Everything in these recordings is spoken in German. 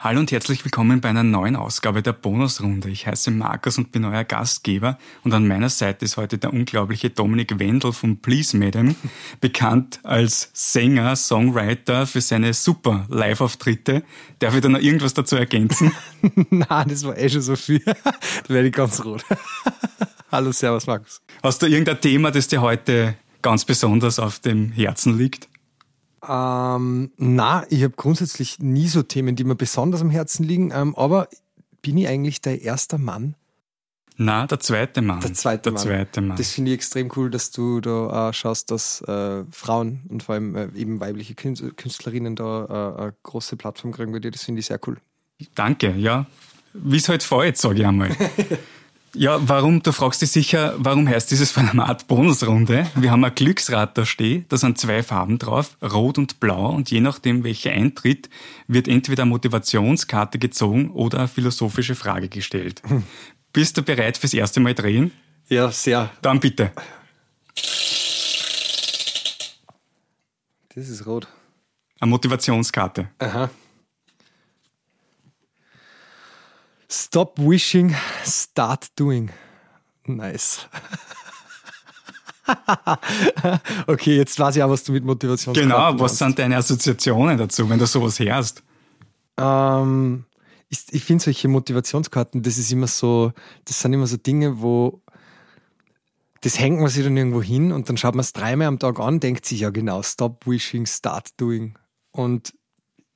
Hallo und herzlich willkommen bei einer neuen Ausgabe der Bonusrunde. Ich heiße Markus und bin euer Gastgeber und an meiner Seite ist heute der unglaubliche Dominik Wendel von Please Madam, bekannt als Sänger, Songwriter für seine super Live-Auftritte. Darf ich da noch irgendwas dazu ergänzen? Nein, das war eh schon so viel. da werde ich ganz rot. Hallo, Servus Markus. Hast du irgendein Thema, das dir heute ganz besonders auf dem Herzen liegt? Ähm, na, ich habe grundsätzlich nie so Themen, die mir besonders am Herzen liegen. Ähm, aber bin ich eigentlich der erste Mann? Na, der zweite Mann. Der zweite der Mann. Zweite Mann. Das finde ich extrem cool, dass du da äh, schaust, dass äh, Frauen und vor allem äh, eben weibliche Künst- Künstlerinnen da äh, eine große Plattform kriegen bei dir. Das finde ich sehr cool. Danke, ja. Wie es halt fällt, sage ich einmal. Ja, warum, du fragst dich sicher, warum heißt dieses Format Bonusrunde? Wir haben ein Glücksrad da stehen, da sind zwei Farben drauf, rot und blau, und je nachdem, welche eintritt, wird entweder eine Motivationskarte gezogen oder eine philosophische Frage gestellt. Bist du bereit fürs erste Mal drehen? Ja, sehr. Dann bitte. Das ist rot. Eine Motivationskarte. Aha. Stop wishing, start doing. Nice. okay, jetzt weiß ich auch, was du mit Motivation Genau, was sind deine Assoziationen dazu, wenn du sowas hörst? Ähm, ich ich finde solche Motivationskarten, das ist immer so, das sind immer so Dinge, wo das hängt man sich dann irgendwo hin und dann schaut man es dreimal am Tag an, denkt sich ja genau, stop wishing, start doing. Und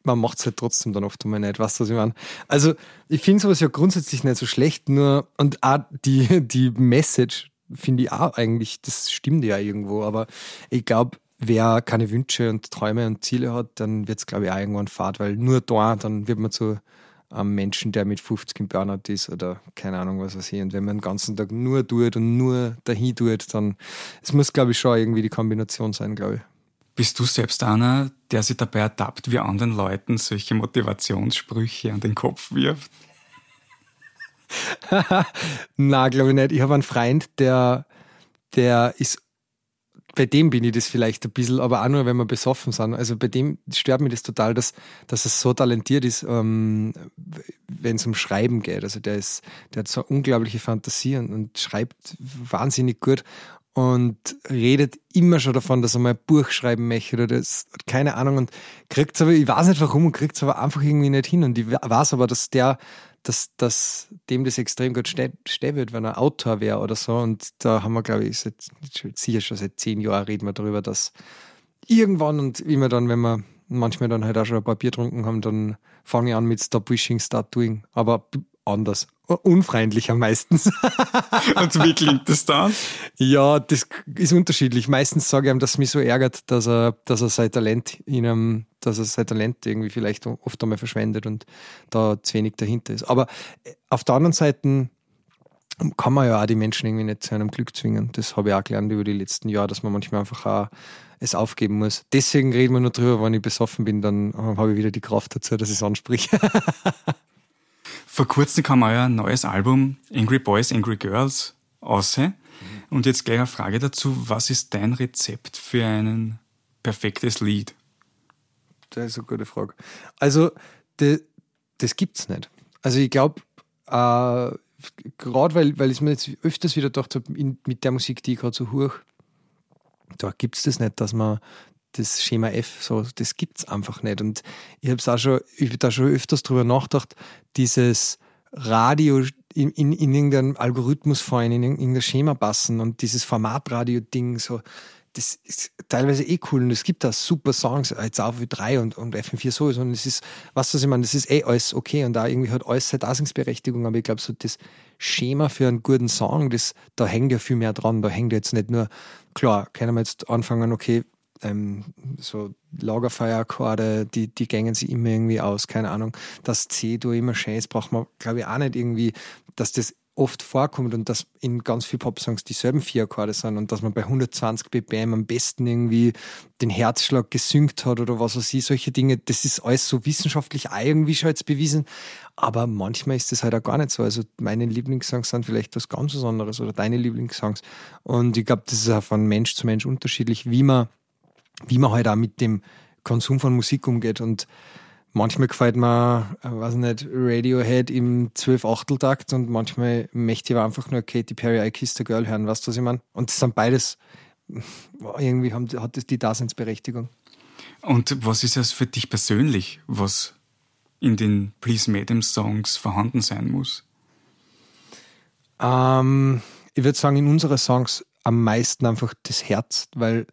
man macht es halt trotzdem dann oft einmal nicht, weißt du, was ich meine? Also, ich finde sowas ja grundsätzlich nicht so schlecht, nur, und auch die, die Message finde ich auch eigentlich, das stimmt ja irgendwo, aber ich glaube, wer keine Wünsche und Träume und Ziele hat, dann wird es, glaube ich, auch irgendwann fad, weil nur da, dann wird man zu einem Menschen, der mit 50 im Burnout ist oder keine Ahnung, was weiß ich. Und wenn man den ganzen Tag nur tut und nur dahin tut, dann, es muss, glaube ich, schon irgendwie die Kombination sein, glaube ich. Bist du selbst einer, der sich dabei ertappt, wie anderen Leuten solche Motivationssprüche an den Kopf wirft? Na, glaube ich nicht. Ich habe einen Freund, der, der ist, bei dem bin ich das vielleicht ein bisschen, aber auch nur, wenn wir besoffen sind. Also bei dem stört mich das total, dass, dass er so talentiert ist, ähm, wenn es um Schreiben geht. Also der ist, der hat so eine unglaubliche Fantasie und, und schreibt wahnsinnig gut und redet immer schon davon, dass er mal ein Buch schreiben möchte oder das, keine Ahnung und kriegt aber, ich weiß nicht warum und kriegt es aber einfach irgendwie nicht hin. Und ich weiß aber, dass der, dass, dass dem das extrem gut stehen wird, wenn er Autor wäre oder so. Und da haben wir, glaube ich, seit, sicher schon seit zehn Jahren reden wir darüber, dass irgendwann und immer dann, wenn wir manchmal dann halt auch schon ein paar Bier getrunken haben, dann fange ich an mit Stop Wishing, Start Doing, aber anders, unfreundlicher meistens. Und wie klingt das dann? Ja, das ist unterschiedlich. Meistens sage ich ihm, dass es mich so ärgert, dass er, dass er sein Talent in einem, dass er sein Talent irgendwie vielleicht oft einmal verschwendet und da zu wenig dahinter ist. Aber auf der anderen Seite kann man ja auch die Menschen irgendwie nicht zu einem Glück zwingen. Das habe ich auch gelernt über die letzten Jahre, dass man manchmal einfach auch es aufgeben muss. Deswegen reden wir nur drüber, wenn ich besoffen bin, dann habe ich wieder die Kraft dazu, dass ich es anspreche. Vor kurzem kam euer neues Album Angry Boys, Angry Girls aus. Und jetzt gleich eine Frage dazu. Was ist dein Rezept für ein perfektes Lied? Das ist eine gute Frage. Also, das, das gibt es nicht. Also, ich glaube, äh, gerade weil, weil ich mir jetzt öfters wieder gedacht habe, mit der Musik, die ich gerade so hoch, da gibt es das nicht, dass man das Schema F, so, das gibt's einfach nicht. Und ich habe auch schon, ich habe da schon öfters drüber nachgedacht, dieses Radio in, in, in irgendeinen Algorithmus fallen, in irgendein Schema passen und dieses Formatradio-Ding, so, das ist teilweise eh cool. Und es gibt da super Songs, jetzt auch wie 3 und, und FM4 sowieso. Und es ist, was was ich meine, das ist eh alles okay und da irgendwie hat alles seine Daseinsberechtigung, aber ich glaube so das Schema für einen guten Song, das, da hängt ja viel mehr dran, da hängt jetzt nicht nur, klar, können wir jetzt anfangen, okay, ähm, so Lagerfeuerakkorde, die, die gängen sie immer irgendwie aus, keine Ahnung. Das C-Dur immer schön ist, braucht man, glaube ich, auch nicht irgendwie, dass das oft vorkommt und dass in ganz vielen Popsongs dieselben vier Akkorde sind und dass man bei 120 BPM am besten irgendwie den Herzschlag gesynkt hat oder was weiß ich, solche Dinge, das ist alles so wissenschaftlich irgendwie schon jetzt bewiesen, aber manchmal ist das halt auch gar nicht so. Also meine Lieblingssongs sind vielleicht was ganz was anderes oder deine Lieblingssongs und ich glaube, das ist auch von Mensch zu Mensch unterschiedlich, wie man wie man halt auch mit dem Konsum von Musik umgeht. Und Manchmal gefällt mir, äh, weiß nicht, Radiohead im 12-Achteltakt und manchmal möchte ich aber einfach nur Katy Perry, I Kissed a Girl hören, weißt du, was ich meine? Und das sind beides, irgendwie haben, hat das die Daseinsberechtigung. Und was ist das für dich persönlich, was in den Please Madam Songs vorhanden sein muss? Ähm, ich würde sagen, in unseren Songs am meisten einfach das Herz, weil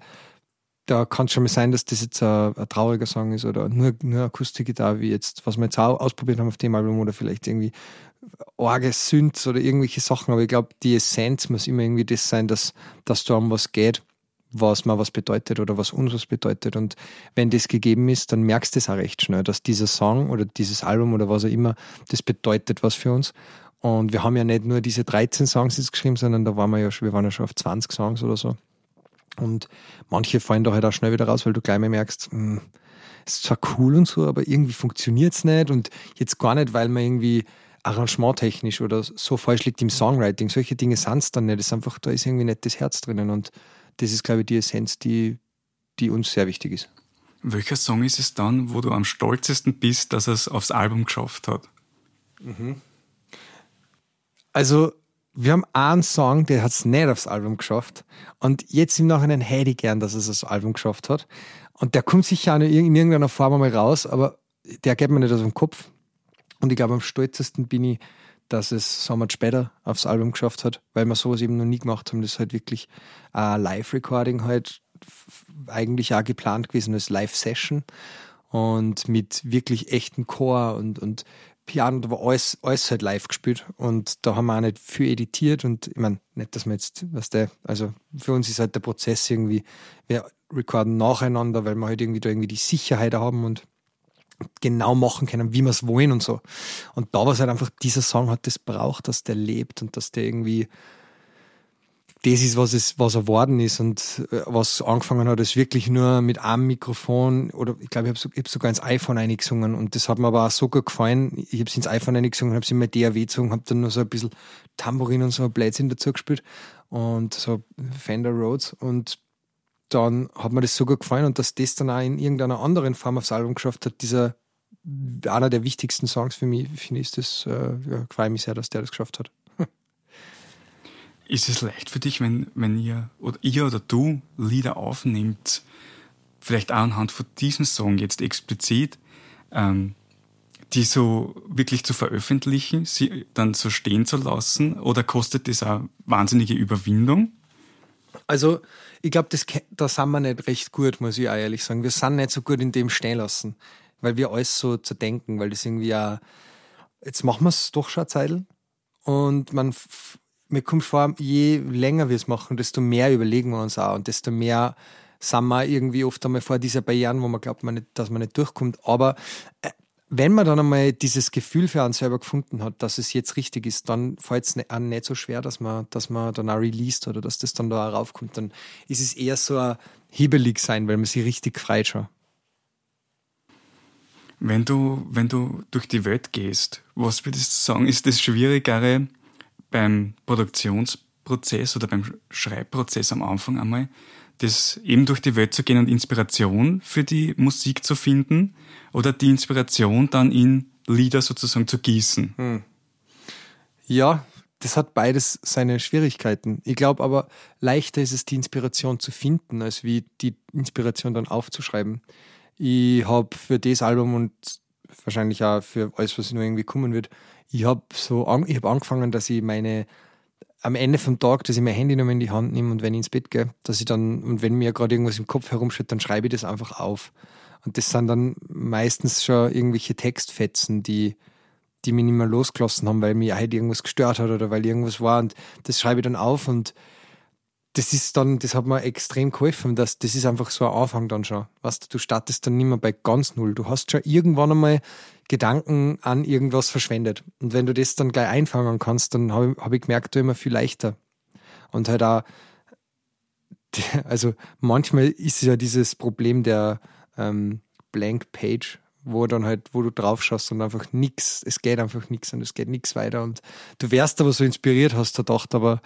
da kann es schon mal sein, dass das jetzt ein, ein, trauriger Song ist oder nur, nur Akustikgitarre, wie jetzt, was wir jetzt auch ausprobiert haben auf dem Album oder vielleicht irgendwie orge Synths oder irgendwelche Sachen. Aber ich glaube, die Essenz muss immer irgendwie das sein, dass, dass da um was geht, was mal was bedeutet oder was uns was bedeutet. Und wenn das gegeben ist, dann merkst du es auch recht schnell, dass dieser Song oder dieses Album oder was auch immer, das bedeutet was für uns. Und wir haben ja nicht nur diese 13 Songs jetzt geschrieben, sondern da waren wir ja schon, wir waren ja schon auf 20 Songs oder so. Und manche fallen da halt auch schnell wieder raus, weil du gleich mal merkst, mh, hm, ist zwar cool und so, aber irgendwie funktioniert es nicht. Und jetzt gar nicht, weil man irgendwie arrangementtechnisch oder so falsch liegt im Songwriting. Solche Dinge sind es dann nicht. Es ist einfach, da ist irgendwie nicht das Herz drinnen. Und das ist, glaube ich, die Essenz, die, die uns sehr wichtig ist. Welcher Song ist es dann, wo du am stolzesten bist, dass er es aufs Album geschafft hat? Mhm. Also, wir haben einen Song, der hat es nicht aufs Album geschafft. Und jetzt im Nachhinein hätte ich gern, dass es das Album geschafft hat. Und der kommt sicher auch in irgendeiner Form einmal raus, aber der geht mir nicht aus dem Kopf. Und ich glaube, am stolzesten bin ich, dass es so much später aufs Album geschafft hat, weil wir sowas eben noch nie gemacht haben. Das ist halt wirklich ein Live-Recording halt eigentlich auch geplant gewesen als Live-Session und mit wirklich echten Chor und, und Piano, da war alles, alles halt live gespielt und da haben wir auch nicht viel editiert und ich meine, nicht, dass wir jetzt, was der, also für uns ist halt der Prozess irgendwie, wir recorden nacheinander, weil wir halt irgendwie da irgendwie die Sicherheit haben und genau machen können, wie wir es wollen und so. Und da war es halt einfach, dieser Song hat das braucht, dass der lebt und dass der irgendwie das ist, was es, was er worden ist und äh, was angefangen hat, ist wirklich nur mit einem Mikrofon oder ich glaube, ich habe hab sogar ins iPhone eingesungen und das hat mir aber auch so gut gefallen. Ich habe es ins iPhone eingesungen, habe es in mein DAW gezogen, habe dann nur so ein bisschen Tambourin und so ein Blödsinn dazu gespielt und so Fender Rhodes und dann hat mir das so gut gefallen und dass das dann auch in irgendeiner anderen Form aufs Album geschafft hat, dieser einer der wichtigsten Songs für mich, finde ich, das äh, ja, freue mich sehr, dass der das geschafft hat. Ist es leicht für dich, wenn, wenn ihr oder ihr oder du Lieder aufnimmt, vielleicht auch anhand von diesem Song jetzt explizit, ähm, die so wirklich zu veröffentlichen, sie dann so stehen zu lassen? Oder kostet das auch wahnsinnige Überwindung? Also, ich glaube, da sind wir nicht recht gut, muss ich auch ehrlich sagen. Wir sind nicht so gut in dem stehen lassen, weil wir alles so zerdenken, weil das irgendwie auch, jetzt machen wir es doch schon eine Zeit und man mir kommt vor, je länger wir es machen, desto mehr überlegen wir uns auch und desto mehr sind wir irgendwie oft einmal vor dieser Barrieren, wo man glaubt, man nicht, dass man nicht durchkommt. Aber äh, wenn man dann einmal dieses Gefühl für einen selber gefunden hat, dass es jetzt richtig ist, dann fällt es nicht, nicht so schwer, dass man, dass man dann auch released oder dass das dann da auch raufkommt. Dann ist es eher so ein hibbelig sein, weil man sich richtig frei schon. Wenn du, wenn du durch die Welt gehst, was würdest du sagen, ist das Schwierigere, beim Produktionsprozess oder beim Schreibprozess am Anfang einmal, das eben durch die Welt zu gehen und Inspiration für die Musik zu finden oder die Inspiration dann in Lieder sozusagen zu gießen? Hm. Ja, das hat beides seine Schwierigkeiten. Ich glaube aber, leichter ist es, die Inspiration zu finden, als wie die Inspiration dann aufzuschreiben. Ich habe für das Album und wahrscheinlich auch für alles, was nur irgendwie kommen wird, ich habe so an, ich hab angefangen, dass ich meine am Ende vom Tag, dass ich mein Handy nochmal in die Hand nehme und wenn ich ins Bett gehe, dass ich dann, und wenn mir gerade irgendwas im Kopf herumschüttet, dann schreibe ich das einfach auf. Und das sind dann meistens schon irgendwelche Textfetzen, die, die mich nicht mehr losgelassen haben, weil mir halt irgendwas gestört hat oder weil irgendwas war. Und das schreibe ich dann auf und das ist dann, das hat mir extrem geholfen, dass das ist einfach so ein Anfang dann schon. Weißt du, du startest dann nicht mehr bei ganz null. Du hast schon irgendwann einmal Gedanken an irgendwas verschwendet. Und wenn du das dann gleich einfangen kannst, dann habe hab ich gemerkt, du immer viel leichter. Und halt auch, also manchmal ist ja dieses Problem der ähm, Blank Page, wo dann halt, wo du drauf schaust und einfach nichts, es geht einfach nichts und es geht nichts weiter. Und du wärst aber so inspiriert, hast du gedacht, aber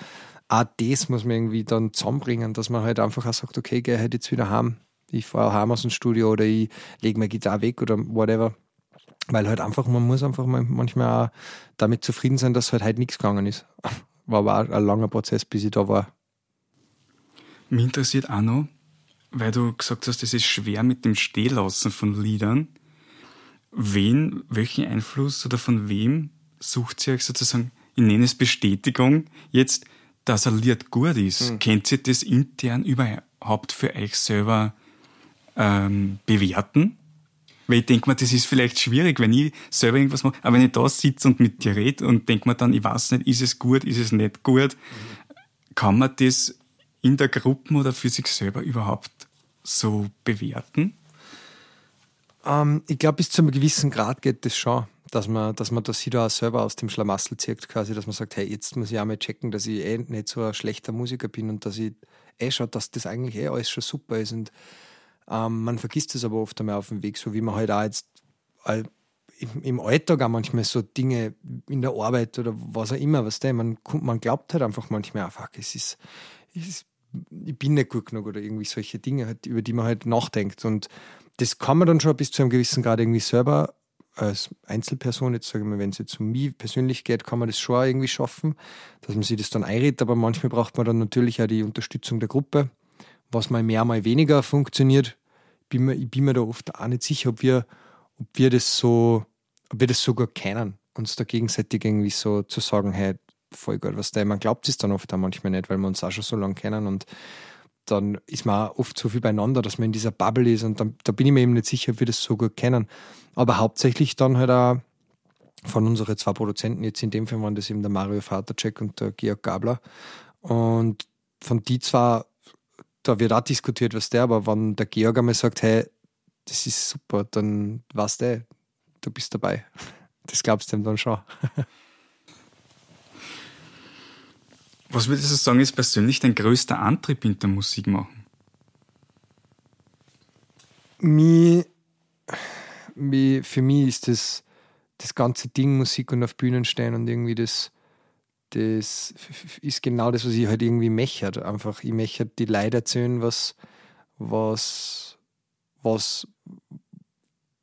auch das muss man irgendwie dann zusammenbringen, dass man halt einfach auch sagt, okay, geh halt jetzt wieder heim. Ich fahre heim aus dem Studio oder ich lege meine Gitarre weg oder whatever Weil halt einfach, man muss einfach manchmal auch damit zufrieden sein, dass halt halt nichts gegangen ist. War aber auch ein langer Prozess, bis ich da war. Mich interessiert auch noch, weil du gesagt hast, es ist schwer mit dem Stehlassen von Liedern. Wen, welchen Einfluss oder von wem sucht ihr euch sozusagen, ich nenne es Bestätigung, jetzt, dass ein Lied gut ist? Mhm. Kennt ihr das intern überhaupt für euch selber ähm, bewerten? Weil ich denke mir, das ist vielleicht schwierig, wenn ich selber irgendwas mache. Aber wenn ich da sitze und mit dir rede und denke mir dann, ich weiß nicht, ist es gut, ist es nicht gut, mhm. kann man das in der Gruppe oder für sich selber überhaupt so bewerten? Ähm, ich glaube, bis zu einem gewissen Grad geht das schon, dass man, dass man das sich da auch selber aus dem Schlamassel zieht, quasi, dass man sagt, hey, jetzt muss ich auch mal checken, dass ich eh nicht so ein schlechter Musiker bin und dass ich eh schon, dass das eigentlich eh alles schon super ist und ähm, man vergisst es aber oft einmal auf dem Weg, so wie man halt auch jetzt äh, im, Alltag auch manchmal so Dinge in der Arbeit oder was auch immer, was der, man, man glaubt halt einfach manchmal, ah, fuck, es ist, es, ich bin nicht gut genug oder irgendwie solche Dinge, halt, über die man halt nachdenkt. Und das kann man dann schon bis zu einem gewissen Grad irgendwie selber als Einzelperson, jetzt sage ich mal, wenn es jetzt um mich persönlich geht, kann man das schon irgendwie schaffen, dass man sich das dann einredet, aber manchmal braucht man dann natürlich auch die Unterstützung der Gruppe was mal mehr, mal weniger funktioniert. Ich bin mir da oft auch nicht sicher, ob wir, ob wir das so, ob wir das sogar kennen, uns da gegenseitig irgendwie so zu sagen, hey, voll gut, was da, man glaubt es dann oft auch manchmal nicht, weil wir uns auch schon so lange kennen und dann ist man auch oft so viel beieinander, dass man in dieser Bubble ist und dann, da bin ich mir eben nicht sicher, ob wir das so gut kennen. Aber hauptsächlich dann halt auch von unseren zwei Produzenten, jetzt in dem Fall waren das eben der Mario Vatercheck und der Georg Gabler. Und von die zwei da wird auch diskutiert, was der, aber wenn der Georg einmal sagt, hey, das ist super, dann weißt du, du bist dabei. Das glaubst du ihm dann schon. Was würdest du sagen, ist persönlich dein größter Antrieb in der Musik machen? Mich, mich, für mich ist das, das ganze Ding Musik und auf Bühnen stehen und irgendwie das, das ist genau das, was ich halt irgendwie mechert. Einfach, ich mechert die Leute erzählen, was, was, was,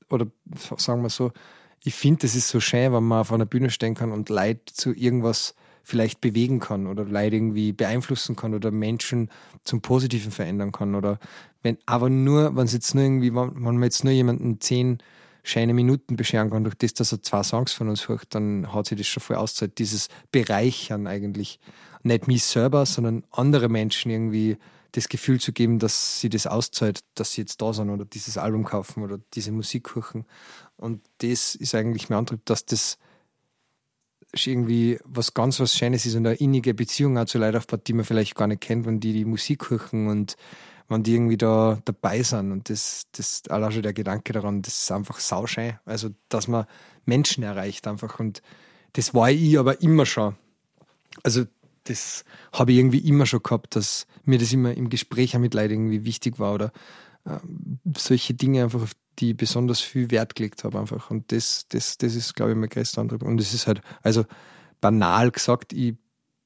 oder sagen wir so, ich finde, das ist so schön, wenn man auf einer Bühne stehen kann und Leute zu irgendwas vielleicht bewegen kann oder Leute irgendwie beeinflussen kann oder Menschen zum Positiven verändern kann. Oder wenn, aber nur, wenn es jetzt nur irgendwie, wenn man jetzt nur jemanden zehn schöne Minuten bescheren kann durch das, dass er zwei Songs von uns hört, dann hat sich das schon voll auszahlt. Dieses Bereichern eigentlich. Nicht mich selber, sondern andere Menschen irgendwie das Gefühl zu geben, dass sie das auszahlt, dass sie jetzt da sind oder dieses Album kaufen oder diese Musik hören. Und das ist eigentlich mein Antrieb, dass das irgendwie was ganz was Schönes ist und eine innige Beziehung auch zu Leuten aufbaut, die man vielleicht gar nicht kennt, wenn die die Musik hören und wenn die irgendwie da dabei sind. Und das, das allein schon der Gedanke daran, das ist einfach sauschön. Also, dass man Menschen erreicht einfach. Und das war ich aber immer schon. Also, das habe ich irgendwie immer schon gehabt, dass mir das immer im Gespräch mit Leuten irgendwie wichtig war oder äh, solche Dinge einfach, auf die besonders viel Wert gelegt habe einfach. Und das, das, das ist, glaube ich, mein größter Antrieb. Und es ist halt, also banal gesagt, ich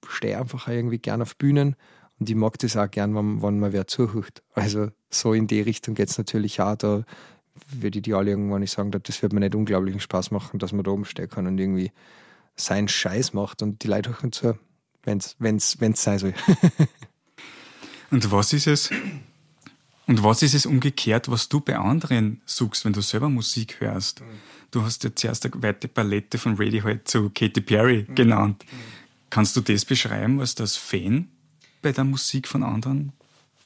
stehe einfach irgendwie gern auf Bühnen und ich mag das auch gern, wenn, wenn man wer zuhört. Also so in die Richtung geht es natürlich auch. Da würde ich die alle irgendwann nicht sagen, das wird mir nicht unglaublichen Spaß machen, dass man da oben stehen kann und irgendwie seinen Scheiß macht und die Leute hören zu, wenn es wenn's, wenn's sein soll. und was ist es? Und was ist es umgekehrt, was du bei anderen suchst, wenn du selber Musik hörst? Mhm. Du hast ja zuerst eine weite Palette von Radiohead zu Katy Perry mhm. genannt. Mhm. Kannst du das beschreiben, was das Fan bei der Musik von anderen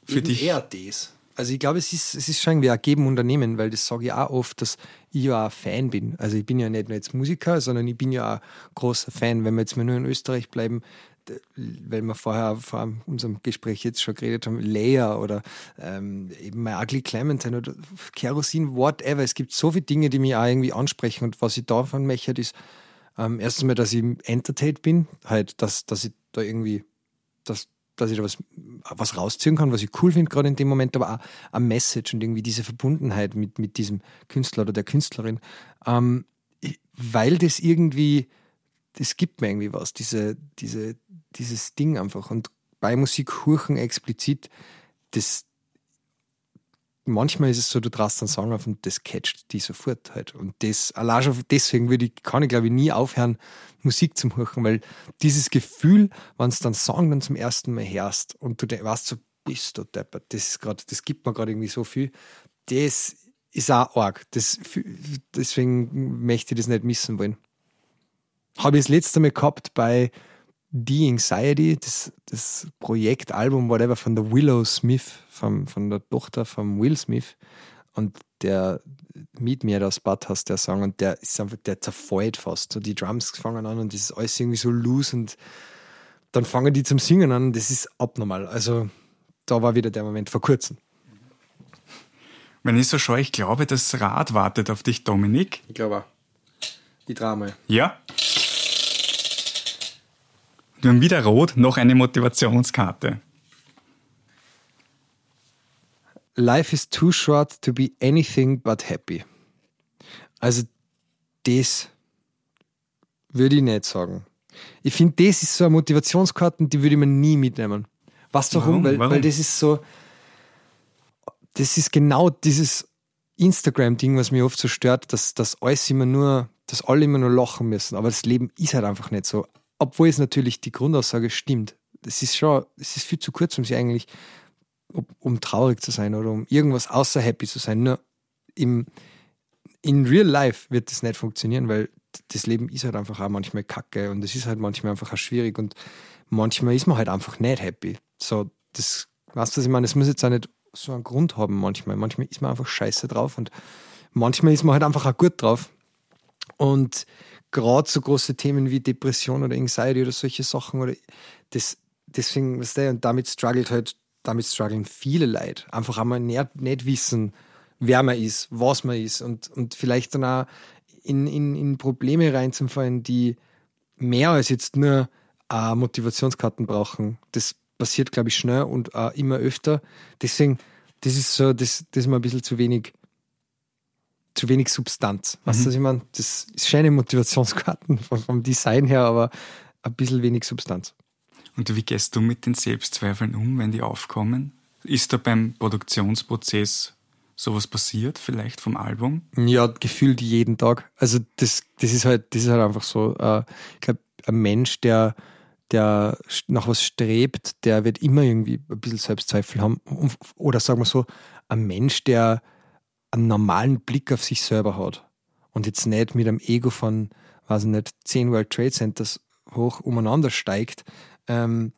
für Eben dich? Eher das. Also ich glaube, es ist, es ist schon irgendwie ein Geben Unternehmen, weil das sage ich auch oft, dass ich ja auch Fan bin. Also ich bin ja nicht nur jetzt Musiker, sondern ich bin ja auch großer Fan. Wenn wir jetzt mal nur in Österreich bleiben, weil wir vorher vor unserem Gespräch jetzt schon geredet haben, Leia oder ähm, eben My Ugly Clementine oder Kerosin, whatever. Es gibt so viele Dinge, die mich auch irgendwie ansprechen und was ich davon möchte, ist ähm, erstens mal, dass ich entertained bin, halt, dass, dass ich da irgendwie, dass, dass ich da was, was rausziehen kann, was ich cool finde, gerade in dem Moment, aber auch eine Message und irgendwie diese Verbundenheit mit, mit diesem Künstler oder der Künstlerin. Ähm, weil das irgendwie, das gibt mir irgendwie was, diese, diese, dieses Ding einfach. Und bei Musik Hurchen explizit, das manchmal ist es so, du traust einen Song auf und das catcht die sofort halt. Und das, allein schon deswegen würde ich, kann ich glaube ich nie aufhören, Musik zu hören, weil dieses Gefühl, wenn du dann Song dann zum ersten Mal hörst und du weißt so, bist du deppert, das ist gerade, das gibt mir gerade irgendwie so viel, das ist auch arg. Das, deswegen möchte ich das nicht missen wollen. Habe ich das letzte Mal gehabt bei The Anxiety, das, das Projektalbum, whatever, von der Willow Smith, vom, von der Tochter von Will Smith. Und der Meet Me das Bad hast, der Song, und der ist einfach, der zerfällt fast. So die Drums fangen an und das ist alles irgendwie so loose und dann fangen die zum Singen an. Das ist abnormal. Also da war wieder der Moment vor kurzem. Wenn ich so schaue, ich glaube, das Rad wartet auf dich, Dominik. Ich glaube auch. Die Drama. Ja. Haben wieder rot, noch eine Motivationskarte. Life is too short to be anything but happy. Also, das würde ich nicht sagen. Ich finde, das ist so eine Motivationskarte, die würde ich mir nie mitnehmen. Was warum? warum? Weil, Warum? weil das ist so, das ist genau dieses Instagram-Ding, was mich oft so stört, dass, dass alles immer nur, dass alle immer nur lachen müssen. Aber das Leben ist halt einfach nicht so obwohl es natürlich die Grundaussage stimmt. Das ist schon, es ist viel zu kurz, um sie eigentlich, um traurig zu sein oder um irgendwas außer happy zu sein. Nur im, in real life wird das nicht funktionieren, weil das Leben ist halt einfach auch manchmal kacke und es ist halt manchmal einfach auch schwierig und manchmal ist man halt einfach nicht happy. So, das, weißt du, was ich meine? Es muss jetzt auch nicht so einen Grund haben manchmal. Manchmal ist man einfach scheiße drauf und manchmal ist man halt einfach auch gut drauf. Und gerade so große Themen wie Depression oder Anxiety oder solche Sachen oder das, deswegen, was der und damit struggelt halt, damit strugglen viele Leute. Einfach einmal nicht, nicht wissen, wer man ist, was man ist und, und vielleicht dann auch in, in, in Probleme reinzufallen, die mehr als jetzt nur äh, Motivationskarten brauchen. Das passiert, glaube ich, schnell und äh, immer öfter. Deswegen, das ist so, das, das ist mir ein bisschen zu wenig zu wenig Substanz. Weißt du, mhm. was ich meine? Das ist schöne Motivationskarten vom, vom Design her, aber ein bisschen wenig Substanz. Und wie gehst du mit den Selbstzweifeln um, wenn die aufkommen? Ist da beim Produktionsprozess sowas passiert, vielleicht vom Album? Ja, gefühlt jeden Tag. Also das, das ist halt, das ist halt einfach so. Äh, ich glaube, ein Mensch, der, der nach was strebt, der wird immer irgendwie ein bisschen Selbstzweifel haben. Oder sagen wir so, ein Mensch, der einen normalen Blick auf sich selber hat und jetzt nicht mit einem Ego von, weiß ich nicht, 10 World Trade Centers hoch umeinander steigt, ähm,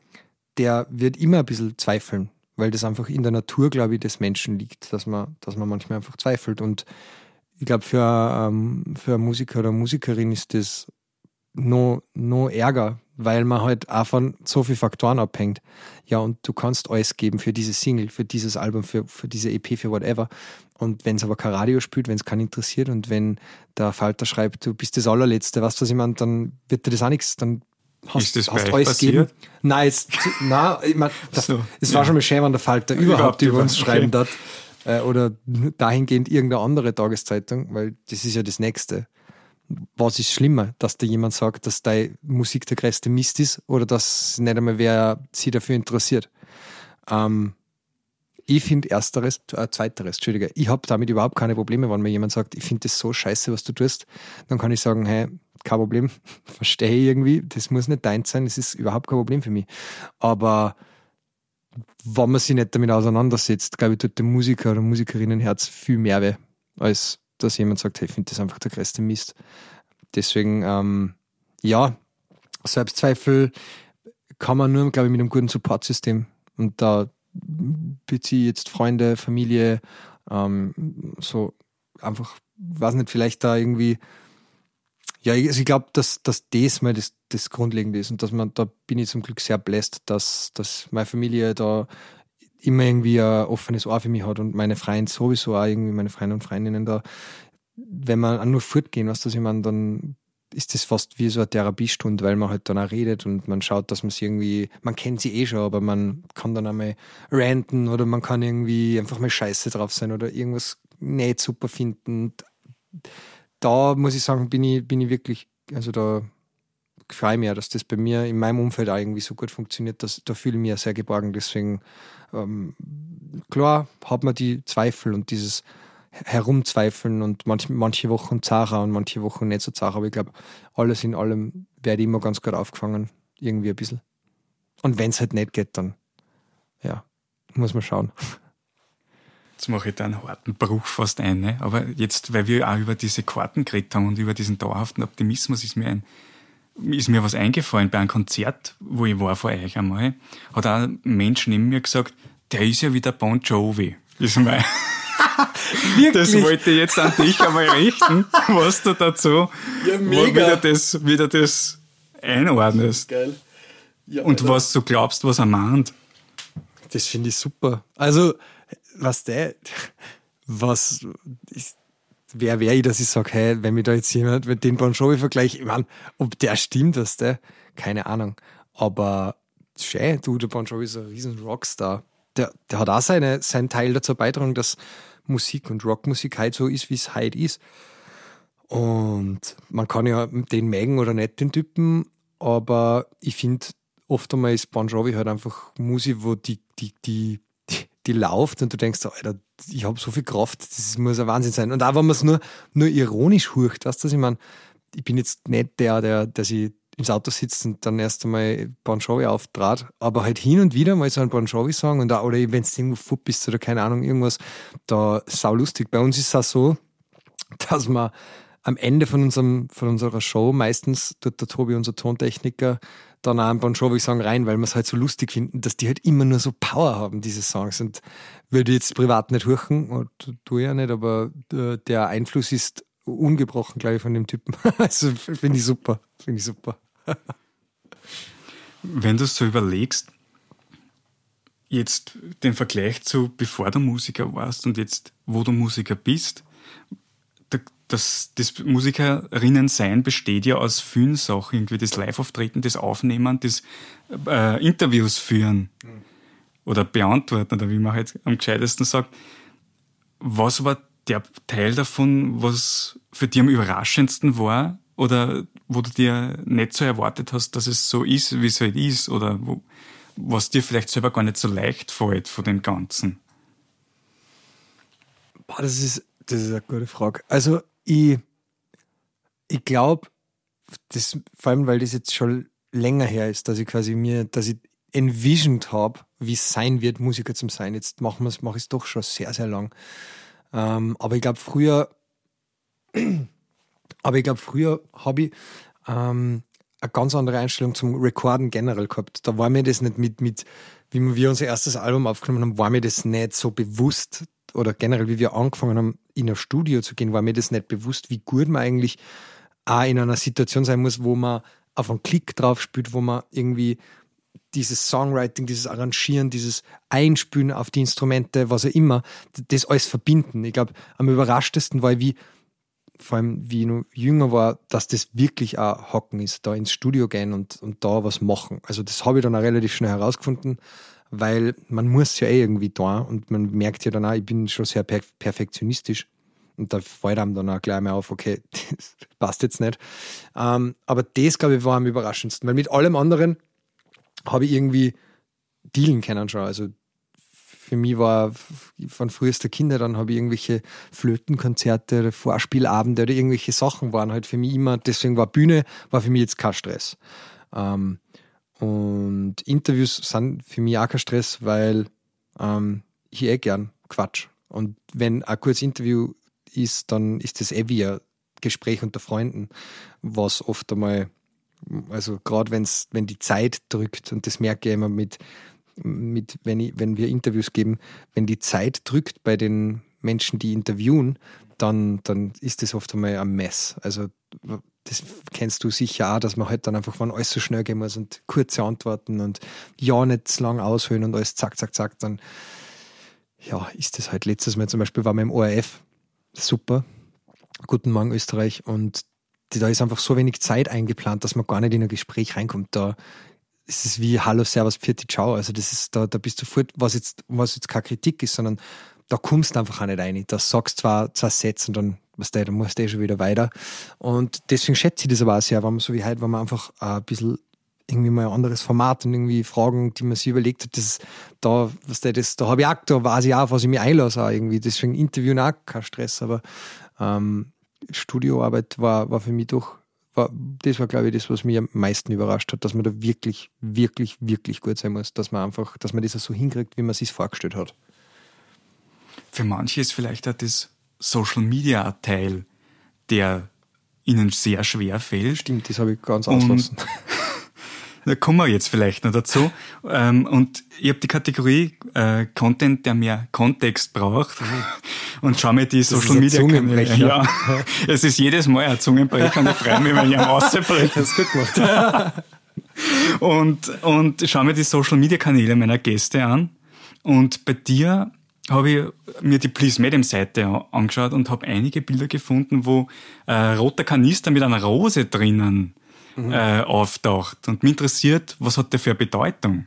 der wird immer ein bisschen zweifeln, weil das einfach in der Natur, glaube ich, des Menschen liegt, dass man, dass man manchmal einfach zweifelt. Und ich glaube, für, ähm, für einen Musiker oder Musikerin ist das noch, noch ärger, weil man halt auch von so vielen Faktoren abhängt. Ja, und du kannst alles geben für diese Single, für dieses Album, für, für diese EP, für whatever. Und wenn es aber kein Radio spielt, wenn es keinen interessiert und wenn der Falter schreibt, du bist das allerletzte, weißt du, was ich meine, dann wird dir das auch nichts, dann hast, du alles passiert? geben. Nein, jetzt, nein, ich mein, das, so, es war ja. schon mal schön, wenn der Falter überhaupt, überhaupt über uns schreiben okay. darf. Äh, oder dahingehend irgendeine andere Tageszeitung, weil das ist ja das Nächste was ist schlimmer, dass da jemand sagt, dass deine Musik der größte Mist ist oder dass nicht einmal wer sich dafür interessiert? Ähm, ich finde ersteres, äh, zweiteres, Entschuldige, ich habe damit überhaupt keine Probleme, wenn mir jemand sagt, ich finde das so scheiße, was du tust, dann kann ich sagen, hey, kein Problem, verstehe ich irgendwie, das muss nicht dein sein, das ist überhaupt kein Problem für mich. Aber wenn man sich nicht damit auseinandersetzt, glaube ich, tut dem Musiker oder Musikerinnenherz viel mehr weh, als dass jemand sagt, hey, ich finde das einfach der größte Mist. Deswegen, ähm, ja, Selbstzweifel kann man nur, glaube ich, mit einem guten Supportsystem. Und da beziehe ich jetzt Freunde, Familie, ähm, so einfach, weiß nicht, vielleicht da irgendwie, ja, also ich glaube, dass, dass das mal das, das Grundlegende ist und dass man, da bin ich zum Glück sehr bläst, dass, dass meine Familie da immer irgendwie ein offenes Ohr für mich hat und meine Freunde sowieso auch irgendwie, meine Freunde und Freundinnen da, wenn man nur fortgehen, was das ich dann ist das fast wie so eine Therapiestunde, weil man halt dann auch redet und man schaut, dass man es irgendwie, man kennt sie eh schon, aber man kann dann einmal ranten oder man kann irgendwie einfach mal scheiße drauf sein oder irgendwas nicht super finden. Da muss ich sagen, bin ich, bin ich wirklich, also da freue mich ja, dass das bei mir in meinem Umfeld auch irgendwie so gut funktioniert, dass da fühle ich mich ja sehr geborgen. Deswegen, ähm, klar, hat man die Zweifel und dieses Herumzweifeln und manch, manche Wochen zacher und manche Wochen nicht so zacher. Aber ich glaube, alles in allem werde ich immer ganz gut aufgefangen. Irgendwie ein bisschen. Und wenn es halt nicht geht, dann, ja, muss man schauen. Jetzt mache ich da einen harten Bruch fast ein. Ne? Aber jetzt, weil wir auch über diese Karten geredet haben und über diesen dauerhaften Optimismus, ist mir ein, ist mir was eingefallen bei einem Konzert, wo ich war vor euch einmal, hat auch ein Mensch neben mir gesagt, der ist ja wieder Bon Jovi. Ist mein das wollte ich jetzt an dich einmal richten, was du dazu ja, mega. wieder das, wieder das einordnest. Geil. Ja, und Alter. was du glaubst, was er meint. Das finde ich super. Also, was der, was ist, wer wäre ich, dass ich sage, hey, wenn mir da jetzt jemand mit dem Bon Jovi vergleicht, ich meine, ob der stimmt, dass der, keine Ahnung. Aber schön, du, der Bon Jovi ist ein riesen Rockstar. Der, der hat auch seine, seinen Teil dazu beitragen, dass Musik und Rockmusik halt so ist, wie es heute ist. Und man kann ja den mögen oder nicht, den Typen, aber ich finde, oft einmal ist Bon Jovi halt einfach Musik, wo die, die, die, die, die läuft und du denkst, Alter, ich habe so viel Kraft, das muss ein Wahnsinn sein. Und auch wenn man es nur, nur ironisch hurcht, weißt du, ich meine, ich bin jetzt nicht der, der, der sich ins Auto sitzt und dann erst einmal Bon Jovi auftrat, aber halt hin und wieder mal so ein Bon Jovi-Song und auch, oder wenn es irgendwo foot bist oder keine Ahnung, irgendwas, da sau lustig. Bei uns ist es auch so, dass man am Ende von, unserem, von unserer Show meistens tut der Tobi, unser Tontechniker, dann auch einen Bon Jovi-Song rein, weil wir es halt so lustig finden, dass die halt immer nur so Power haben, diese Songs. Und würde ich jetzt privat nicht hören, du ja nicht, aber äh, der Einfluss ist ungebrochen, glaube ich, von dem Typen. Also finde ich super. Finde ich super. Wenn du es so überlegst, jetzt den Vergleich zu bevor du Musiker warst und jetzt wo du Musiker bist, das, das Musikerinnen-Sein besteht ja aus vielen Sachen, irgendwie das Live-Auftreten, das Aufnehmen, das äh, Interviews führen mhm. Oder beantworten, oder wie man halt am gescheitesten sagt. Was war der Teil davon, was für dich am überraschendsten war oder wo du dir nicht so erwartet hast, dass es so ist, wie es halt ist oder wo, was dir vielleicht selber gar nicht so leicht fällt von dem Ganzen? Boah, das ist, das ist eine gute Frage. Also ich, ich glaube, vor allem, weil das jetzt schon länger her ist, dass ich quasi mir, dass ich envisioned habe, wie es sein wird, Musiker zu sein. Jetzt mache ich es doch schon sehr, sehr lang. Ähm, aber ich glaube, früher, aber ich glaube, früher habe ich ähm, eine ganz andere Einstellung zum Recorden generell gehabt. Da war mir das nicht mit, mit, wie wir unser erstes Album aufgenommen haben, war mir das nicht so bewusst oder generell, wie wir angefangen haben, in ein Studio zu gehen, war mir das nicht bewusst, wie gut man eigentlich auch in einer Situation sein muss, wo man auf einen Klick drauf spielt, wo man irgendwie dieses Songwriting, dieses Arrangieren, dieses Einspülen auf die Instrumente, was auch immer, das alles verbinden. Ich glaube, am überraschtesten war, wie, vor allem wie ich noch jünger war, dass das wirklich auch Hocken ist, da ins Studio gehen und, und da was machen. Also das habe ich dann auch relativ schnell herausgefunden, weil man muss ja eh irgendwie da und man merkt ja dann auch, ich bin schon sehr per perfektionistisch. Und da fällt einem dann auch gleich mal auf, okay, das passt jetzt nicht. Ähm, aber das, glaube ich, war am überraschendsten, weil mit allem anderen habe ich irgendwie dealen können schon. Also für mich war von frühester Kinder, dann habe ich irgendwelche Flötenkonzerte oder Vorspielabende oder irgendwelche Sachen waren halt für mich immer, deswegen war Bühne, war für mich jetzt kein Stress. Ähm, und Interviews sind für mich auch kein Stress, weil ähm, ich eh gern Quatsch. Und wenn ein kurzes Interview ist, dann ist das eh wie ein Gespräch unter Freunden, was oft einmal also gerade wenn's, wenn die Zeit drückt, und das merke ich immer mit, mit wenn, ich, wenn wir Interviews geben, wenn die Zeit drückt bei den Menschen, die interviewen, dann, dann ist das oft einmal ein Mess. Also das kennst du sicher auch, dass man halt dann einfach, wenn alles so schnell gehen muss und kurze Antworten und ja nicht zu lang aushöhlen und alles zack, zack, zack, dann ja, ist das halt. Letztes Mal zum Beispiel war wir im ORF, super, Guten Morgen Österreich. Und da ist einfach so wenig Zeit eingeplant, dass man gar nicht in ein Gespräch reinkommt. Da ist es wie Hallo, Servus, Pfiat, Ciao. Also das ist, da, da bist du sofort, was jetzt, was jetzt keine Kritik ist, sondern da kommst du einfach auch nicht rein. Da sagst zwar zwei Sätze und dann was der, da muss der schon wieder weiter. Und deswegen schätze ich das aber auch sehr, wenn man so wie heute, wenn man einfach ein bisschen irgendwie mal ein anderes Format und irgendwie Fragen, die man sich überlegt hat, das, da, was der, das, da habe ich auch, da weiß ich auch, was ich mir einlasse, irgendwie. Deswegen Interviewen auch kein Stress, aber ähm, Studioarbeit war, war für mich doch, war, das war, glaube ich, das, was mich am meisten überrascht hat, dass man da wirklich, wirklich, wirklich gut sein muss, dass man einfach, dass man das so hinkriegt, wie man sich vorgestellt hat. Für manche ist vielleicht auch das Social Media Teil, der ihnen sehr schwer fällt. Stimmt, das habe ich ganz ausgelassen. Da kommen wir jetzt vielleicht noch dazu. Ähm, und ich habe die Kategorie äh, Content, der mehr Kontext braucht. Mhm. Und schau mir die Social Media Kanäle Ja, es ist jedes Mal ein Zungenbrecher und ich freue mich, wenn ich am Außenbrecher das gut gemacht und, und schau mir die Social Media Kanäle meiner Gäste an. Und bei dir habe ich mir die Please Madam Seite angeschaut und habe einige Bilder gefunden, wo äh, roter Kanister mit einer Rose drinnen mhm. äh, auftaucht. Und mich interessiert, was hat der für eine Bedeutung?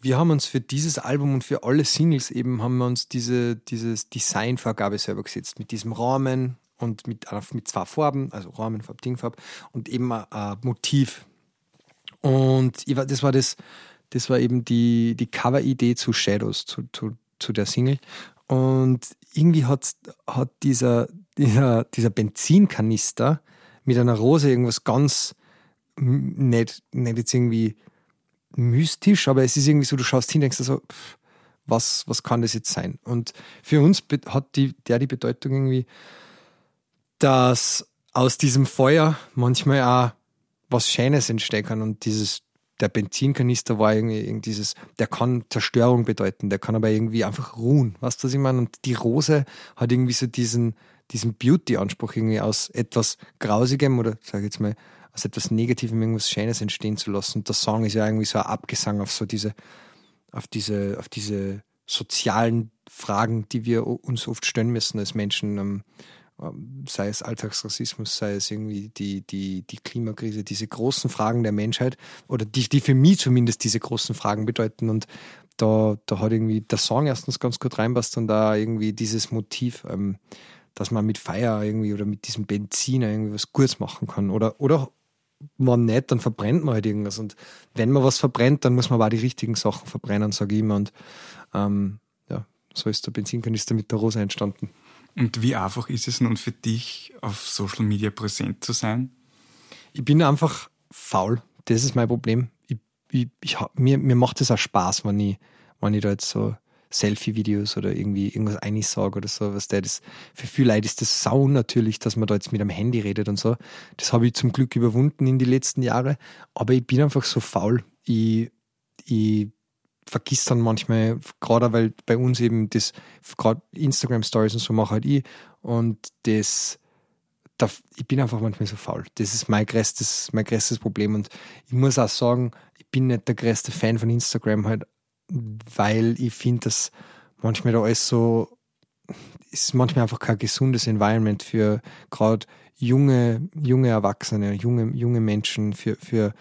Wir haben uns für dieses Album und für alle Singles eben haben wir uns diese dieses Designvorgabe selber gesetzt mit diesem Rahmen und mit, äh, mit zwei Farben, also Rahmen, Farb, Dingfarb und eben ein, ein Motiv. Und ich, das war das, das war eben die, die Cover-Idee zu Shadows, zu, zu, zu der Single. Und irgendwie hat, hat dieser, dieser, dieser Benzinkanister mit einer Rose irgendwas ganz nicht, nicht jetzt irgendwie mystisch, aber es ist irgendwie so, du schaust hin, denkst so, was, was kann das jetzt sein? Und für uns hat die, der die Bedeutung irgendwie, dass aus diesem Feuer manchmal auch was Schönes entstehen kann und dieses, der Benzinkanister war irgendwie, irgendwie dieses, der kann Zerstörung bedeuten, der kann aber irgendwie einfach ruhen, weißt du, was ich meine? Und die Rose hat irgendwie so diesen, diesen Beauty-Anspruch irgendwie aus etwas Grausigem oder sage ich jetzt mal aus etwas Negativem irgendwas Schönes entstehen zu lassen. Und der Song ist ja irgendwie so ein Abgesang auf so diese, auf diese, auf diese sozialen Fragen, die wir uns oft stellen müssen als Menschen, ähm, ähm, sei es Alltagsrassismus, sei es irgendwie die, die, die Klimakrise, diese großen Fragen der Menschheit oder die, die für mich zumindest diese großen Fragen bedeuten. Und da, da hat irgendwie der Song erstens ganz gut reinpasst und da irgendwie dieses Motiv. Ähm, dass man mit Feier irgendwie oder mit diesem Benzin irgendwie was Gutes machen kann. Oder, oder man nicht, dann verbrennt man halt irgendwas. Und wenn man was verbrennt, dann muss man aber auch die richtigen Sachen verbrennen, sage ich immer. Und ähm, ja, so ist der Benzinkanister mit der Rose entstanden. Und wie einfach ist es nun für dich, auf Social Media präsent zu sein? Ich bin einfach faul. Das ist mein Problem. Ich, ich, ich, mir, mir macht es auch Spaß, wenn ich, wenn ich da jetzt so Selfie-Videos oder irgendwie irgendwas einsage oder so, was der das für viele Leute ist das sau natürlich, dass man da jetzt mit einem Handy redet und so. Das habe ich zum Glück überwunden in die letzten Jahre, aber ich bin einfach so faul. Ich, ich vergiss dann manchmal, gerade weil bei uns eben das, gerade Instagram Stories und so mache halt ich und das, da, ich bin einfach manchmal so faul. Das ist mein größtes, mein größtes Problem und ich muss auch sagen, ich bin nicht der größte Fan von Instagram halt, weil ich finde, dass manchmal da alles so ist manchmal einfach kein gesundes Environment für gerade junge, junge Erwachsene, junge, junge Menschen, für, für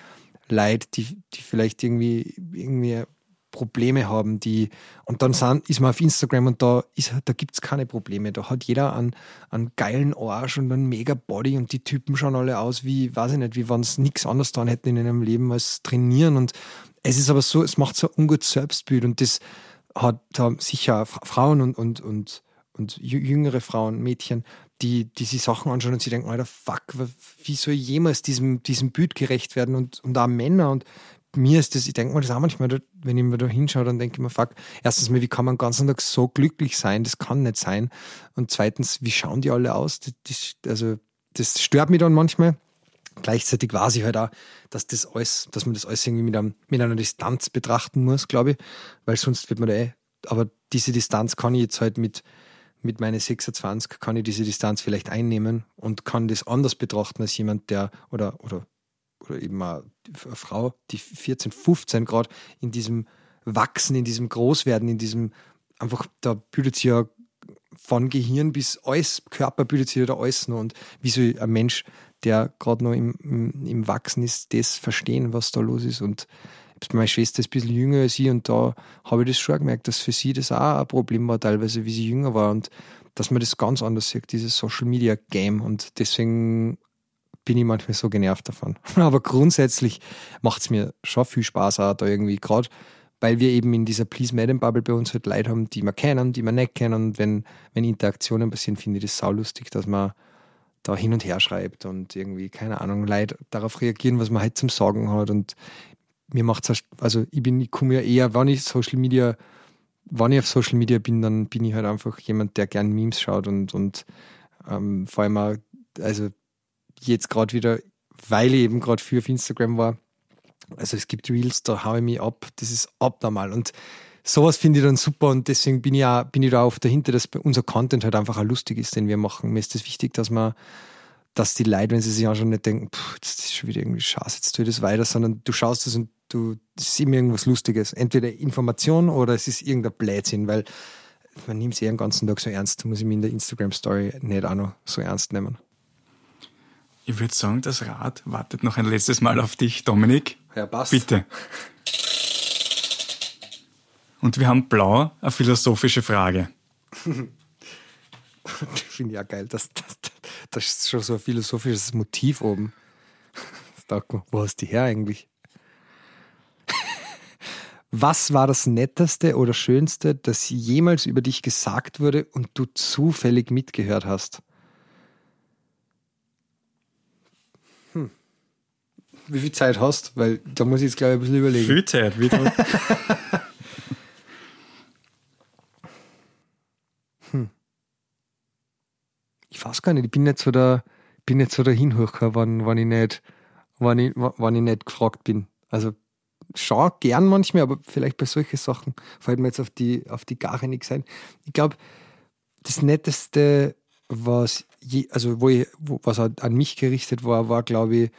Leute, die, die vielleicht irgendwie, irgendwie Probleme haben, die und dann sind, ist man auf Instagram und da da gibt's keine Probleme. Da hat jeder einen, einen geilen Arsch und einen mega Body und die Typen schauen alle aus wie, weiß ich nicht, wie wenn sie nichts anderes tun hätten in ihrem Leben als trainieren und es ist aber so, es macht so ein ungutes Selbstbild und das hat da sicher Frauen und, und, und, und jüngere Frauen, Mädchen, die, die sich Sachen anschauen und sie denken, Alter, fuck, wie soll ich jemals diesem, diesem Bild gerecht werden und, und auch Männer und mir ist das, ich denke mal das auch manchmal, wenn ich mir da hinschaue, dann denke ich mir, fuck, erstens mal, wie kann man den ganzen Tag so glücklich sein? Das kann nicht sein. Und zweitens, wie schauen die alle aus? Das, das, also, das stört mich dann manchmal. Gleichzeitig weiß ich halt auch, dass das alles, dass man das alles irgendwie mit, einem, mit einer Distanz betrachten muss, glaube ich, weil sonst wird man da eh, aber diese Distanz kann ich jetzt halt mit, mit meinen 26, kann ich diese Distanz vielleicht einnehmen und kann das anders betrachten als jemand, der, oder, oder, oder eben eine Frau, die 14, 15 Grad in diesem Wachsen, in diesem Großwerden, in diesem, einfach, da bildet sich ja von Gehirn bis alles, Körper bildet sich ja da alles noch und wie so ein Mensch der gerade noch im, im, im, Wachsen ist, das verstehen, was da los ist. Und meine Schwester ist ein bisschen jünger als ich und da habe ich das schon gemerkt, dass für sie das auch ein Problem war, teilweise, wie sie jünger war. Und dass man das ganz anders sieht, dieses Social Media Game. Und deswegen bin ich manchmal so genervt davon. Aber grundsätzlich macht es mir schon viel Spaß, auch da irgendwie gerade, weil wir eben in dieser Please Madam Bubble bei uns halt Leute haben, die wir kennen, die wir nicht kennen. Und wenn, wenn Interaktionen passieren, finde ich das saulustig, dass man da hin und her schreibt und irgendwie, keine Ahnung, Leute darauf reagieren, was man halt zum Sagen hat. Und mir macht es, also ich bin, ich komme ja eher, wenn ich Social Media wenn ich auf Social Media bin, dann bin ich halt einfach jemand, der gern Memes schaut und, und ähm, vor allem auch, also jetzt gerade wieder, weil ich eben gerade für auf Instagram war, also es gibt Reels, da haue ich mich ab, das ist abnormal. Und sowas finde ich dann super und deswegen bin ich, auch, bin ich da auch dahinter, dass unser Content halt einfach auch lustig ist, den wir machen. Mir ist das wichtig, dass man dass die Leute, wenn sie sich anschauen, nicht denken, das ist schon wieder irgendwie scheiße, jetzt tue ich das weiter, sondern du schaust das und du, ist immer irgendwas Lustiges. Entweder Information oder es ist irgendein Blödsinn, weil man nimmt es eh den ganzen Tag so ernst, muss ich mir in der Instagram-Story nicht auch noch so ernst nehmen. Ich würde sagen, das Rad wartet noch ein letztes Mal auf dich, Dominik. Ja, passt. Bitte. Und wir haben blau eine philosophische Frage. Finde ich ja geil. Das, das, das ist schon so ein philosophisches Motiv oben. Wo hast du die her eigentlich? Was war das Netteste oder Schönste, das jemals über dich gesagt wurde und du zufällig mitgehört hast? Hm. Wie viel Zeit hast? Weil da muss ich jetzt, glaube ich, ein bisschen überlegen. Viel Zeit, wieder. hm. Ich weiß gar nicht, ich bin nicht so der, bin nicht so der Hinhörer, wann, wann ich nicht, wann ich, wann ich nicht gefragt bin. Also schon gern manchmal, aber vielleicht bei solchen Sachen fällt mir jetzt auf die, auf die Gare nichts ein. Ich glaube, das Netteste, was, je, also wo ich, wo, was halt an mich gerichtet war, war, glaube ich,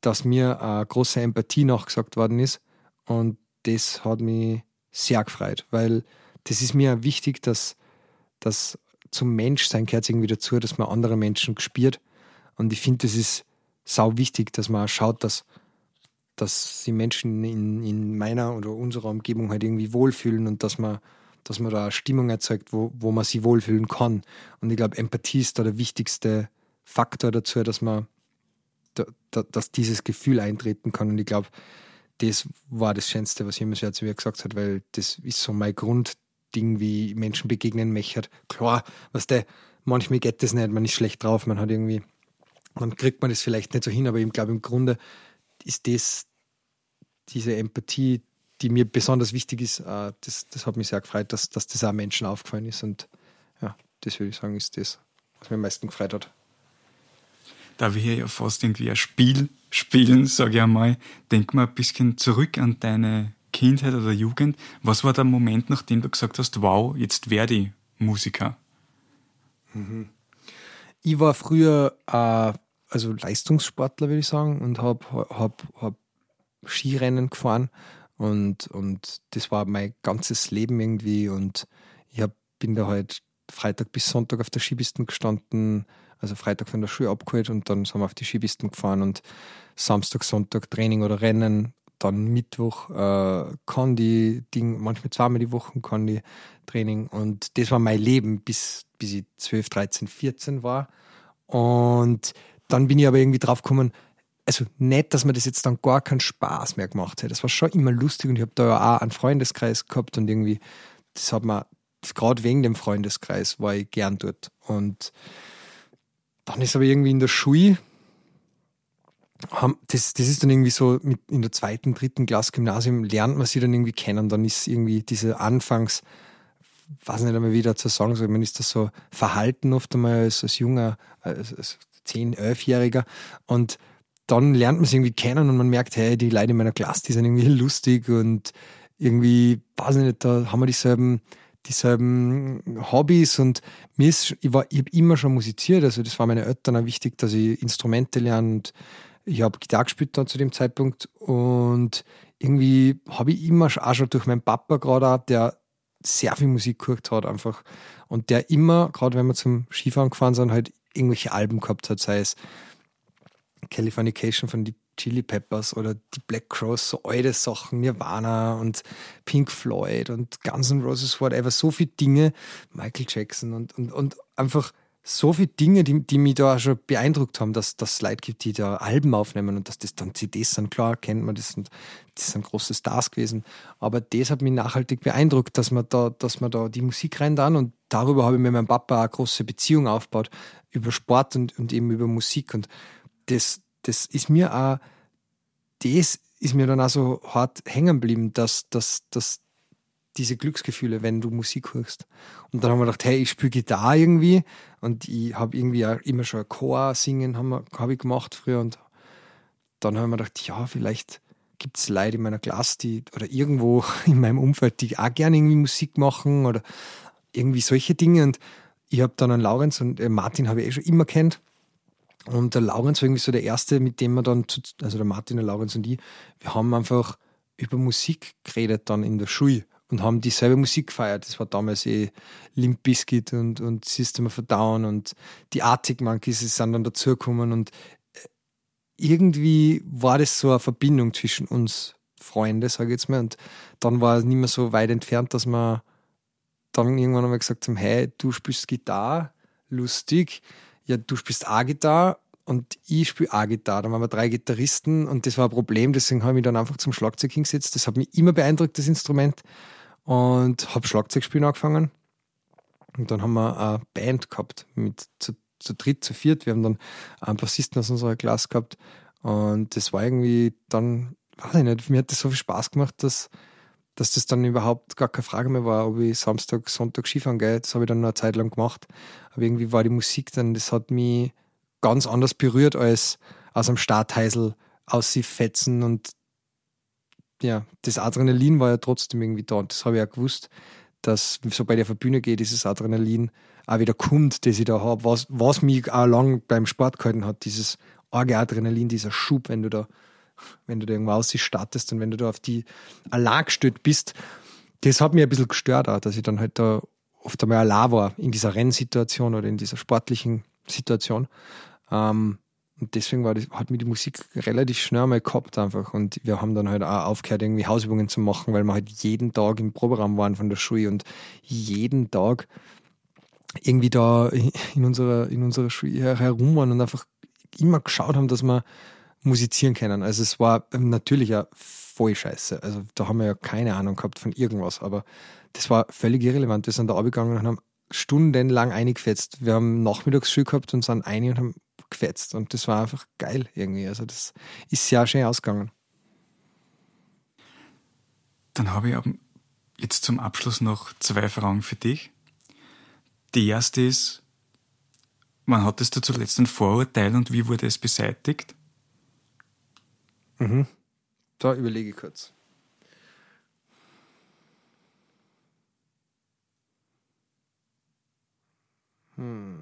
dass mir eine große Empathie nachgesagt worden ist. Und das hat mich sehr gefreut, weil das ist mir wichtig, dass, dass zum Menschsein gehört irgendwie dazu, dass man andere Menschen spürt. Und ich finde, das ist sau wichtig, dass man schaut, dass dass die Menschen in, in meiner oder unserer Umgebung halt irgendwie wohlfühlen und dass man, dass man da eine Stimmung erzeugt, wo, wo man sich wohlfühlen kann. Und ich glaube, Empathie ist da der wichtigste Faktor dazu, dass man, da, da, dass dieses Gefühl eintreten kann. Und ich glaube, das war das Schönste, was jemand zu mir gesagt hat, weil das ist so mein Grundding, wie Menschen begegnen möchten. Klar, was der, manchmal geht das nicht, man ist schlecht drauf, man hat irgendwie, dann kriegt man das vielleicht nicht so hin, aber ich glaube, im Grunde ist das diese Empathie, die mir besonders wichtig ist, äh, das, das hat mich sehr gefreut, dass, dass das auch Menschen aufgefallen ist. Und ja, das würde ich sagen, ist das, was mir am meisten gefreut hat. Da wir hier ja fast irgendwie ein Spiel spielen, sage ich einmal, denk mal ein bisschen zurück an deine Kindheit oder Jugend. Was war der Moment, nachdem du gesagt hast, wow, jetzt werde ich Musiker? Mhm. Ich war früher äh, also Leistungssportler, würde ich sagen, und habe hab, hab Skirennen gefahren und, und das war mein ganzes Leben irgendwie und ich hab, bin da halt Freitag bis Sonntag auf der Skipisten gestanden, also Freitag von der Schule abgeholt und dann sind wir auf die Skipisten gefahren und Samstag, Sonntag Training oder Rennen, dann Mittwoch äh, kann die Ding, manchmal zweimal die Woche kann die Training und das war mein Leben bis, bis ich 12, 13, 14 war und dann bin ich aber irgendwie drauf gekommen, also nicht, dass mir das jetzt dann gar keinen Spaß mehr gemacht hat. Das war schon immer lustig und ich habe da ja auch einen Freundeskreis gehabt und irgendwie, das hat mir, gerade wegen dem Freundeskreis war ich gern dort. Und dann ist aber irgendwie in der Schule, das, das ist dann irgendwie so, mit in der zweiten, dritten Klasse Gymnasium lernt man sie dann irgendwie kennen. Dann ist irgendwie diese Anfangs, weiß nicht einmal wieder zu sagen, so, man ist das so verhalten oft einmal als, als junger, als, 10-, 11-Jähriger und dann lernt man es irgendwie kennen und man merkt, hey, die Leute in meiner Klasse, die sind irgendwie lustig und irgendwie, weiß ich nicht, da haben wir dieselben, dieselben Hobbys und mir ist, ich ich habe immer schon musiziert, also das war meinen Eltern auch wichtig, dass ich Instrumente lerne und ich habe Gitarre gespielt dann zu dem Zeitpunkt und irgendwie habe ich immer auch schon durch meinen Papa gerade der sehr viel Musik gehört hat einfach. Und der immer, gerade wenn wir zum Skifahren gefahren sind, halt irgendwelche Alben gehabt hat, sei es Californication von Deep Chili Peppers oder die Black Cross, so alte Sachen, Nirvana und Pink Floyd und Guns N' Roses, whatever, so viele Dinge, Michael Jackson und, und, und einfach so viele Dinge, die, die mich da schon beeindruckt haben, dass das Leute gibt, die da Alben aufnehmen und dass das dann CDs sind. Klar, kennt man das und das sind große Stars gewesen. Aber das hat mich nachhaltig beeindruckt, dass man da, dass man da die Musik rein dann und darüber habe ich mit meinem Papa eine große Beziehung aufgebaut, über Sport und, und eben über Musik. Und das, das ist mir auch, das ist mir dann auch so hart hängen geblieben, dass, dass, dass diese Glücksgefühle, wenn du Musik hörst. Und dann haben wir gedacht, hey, ich spiele Gitarre irgendwie. Und ich habe irgendwie auch immer schon Chor singen habe hab ich gemacht früher. Und dann haben wir gedacht, ja, vielleicht gibt es Leute in meiner Klasse, die oder irgendwo in meinem Umfeld, die auch gerne irgendwie Musik machen oder irgendwie solche Dinge. Und ich habe dann einen Laurenz und äh, Martin habe ich eh schon immer kennt. Und der Laurenz war irgendwie so der erste, mit dem wir dann, also der Martin, der Laurenz und ich, wir haben einfach über Musik geredet dann in der Schule und haben dieselbe Musik gefeiert. Das war damals eh Limp Bizkit und, und System of a Down und die Arctic Monkeys sind dann dazugekommen und äh, irgendwie war das so eine Verbindung zwischen uns Freunde, sage ich jetzt mal. Und dann war es nicht mehr so weit entfernt, dass wir dann irgendwann einmal gesagt haben, hey, du spielst Gitarre, lustig, ja, du spielst auch Gitarre und ich spiele auch Gitarre. Dann waren wir drei Gitarristen und das war ein Problem, deswegen habe ich mich dann einfach zum Schlagzeug hingesetzt. Das hat mich immer beeindruckt, das Instrument und habe Schlagzeugspielen angefangen. Und dann haben wir eine Band gehabt mit zu, zu dritt, zu viert. Wir haben dann einen Bassisten aus unserer Klasse gehabt. Und das war irgendwie dann, weiß ich nicht, mir hat das so viel Spaß gemacht, dass, dass das dann überhaupt gar keine Frage mehr war, ob ich Samstag, Sonntag Skifahren gehe. Das habe ich dann noch eine Zeit lang gemacht. Aber irgendwie war die Musik dann, das hat mich ganz anders berührt als aus einem Startheisel aussiefen und ja, das Adrenalin war ja trotzdem irgendwie da. Und das habe ich ja gewusst, dass sobald ich auf die Bühne gehe, dieses Adrenalin auch wieder kommt, das ich da habe, was, was mich auch lang beim Sport gehalten hat, dieses arge Adrenalin, dieser Schub, wenn du da, wenn du da irgendwo aus startest und wenn du da auf die allein gestellt bist, das hat mich ein bisschen gestört auch, dass ich dann halt da oft einmal allein war in dieser Rennsituation oder in dieser sportlichen Situation. Ähm, und deswegen war das, hat mir die Musik relativ schnell mal gehabt einfach. Und wir haben dann halt auch aufgehört, irgendwie Hausübungen zu machen, weil wir halt jeden Tag im Proberaum waren von der Schule und jeden Tag irgendwie da in unserer, in unserer Schule herum waren und einfach immer geschaut haben, dass wir musizieren können. Also es war natürlich ja voll scheiße. Also da haben wir ja keine Ahnung gehabt von irgendwas, aber das war völlig irrelevant. Wir sind da abgegangen und haben stundenlang eingefetzt. Wir haben Nachmittagsschule gehabt und sind ein und haben gefetzt. Und das war einfach geil irgendwie. Also das ist sehr schön ausgegangen. Dann habe ich jetzt zum Abschluss noch zwei Fragen für dich. Die erste ist, wann hattest du zuletzt ein Vorurteil und wie wurde es beseitigt? Mhm. Da überlege ich kurz. Hm.